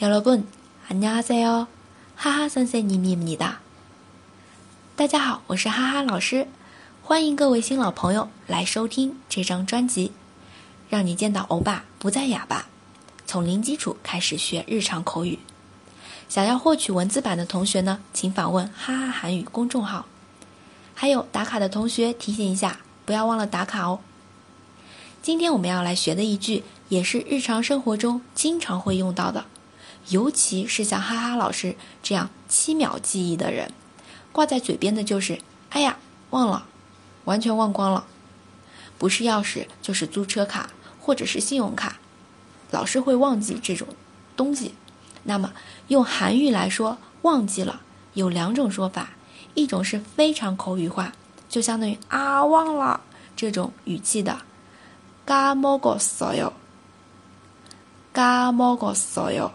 여러분안녕하세요哈哈선생님입니다大家好，我是哈哈老师，欢迎各位新老朋友来收听这张专辑，让你见到欧巴不再哑巴，从零基础开始学日常口语。想要获取文字版的同学呢，请访问哈哈韩语公众号。还有打卡的同学提醒一下，不要忘了打卡哦。今天我们要来学的一句，也是日常生活中经常会用到的， 尤其是像哈哈老师这样七秒记忆的人，挂在嘴边的就是“哎呀，忘了，完全忘光了”，不是钥匙就是租车卡或者是信用卡，老是会忘记这种东西。那么用韩语来说“忘记了”有两种说法，一种是非常口语化，就相当于“啊，忘了”这种语气的。까먹었어 요， 까먹었어 요，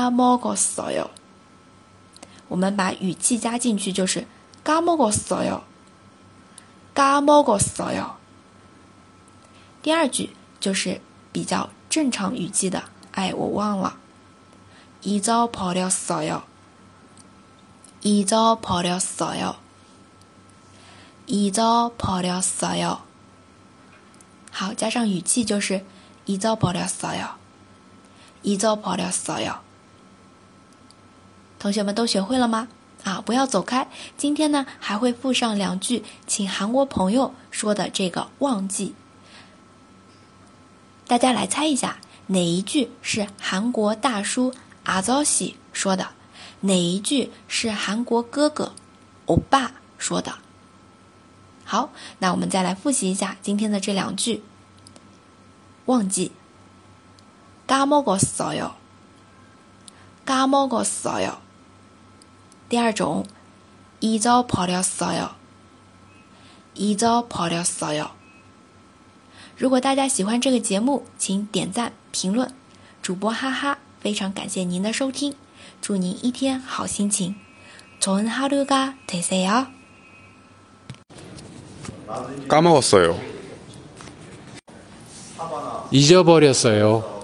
까먹었어 요。 我们把语气加进去就是까먹었어 요， 까먹었어 요。 第二句就是比较正常语气的，哎，我忘了，잊어버렸어 요， 잊어버렸어 요， 잊어버렸어 요。 好，加上语气就是잊어버렸어 요， 잊어버렸어 요。 同学们都学会了吗？啊，不要走开，今天呢还会附上两句请韩国朋友说的这个忘记，大家来猜一下哪一句是韩国大叔阿昭喜说的，哪一句是韩国哥哥欧巴说的。好，那我们再来复习一下今天的这两句。忘记，까먹었어 요， 까먹었어 요。 第二种，잊어버렸어 요， 잊어버렸어 요。 如果大家喜欢这个节目，请点赞评论。主播哈哈，非常感谢您的收听，祝您一天好心情。좋은하루가되세 요。 까먹었어요. 잊어버렸어요.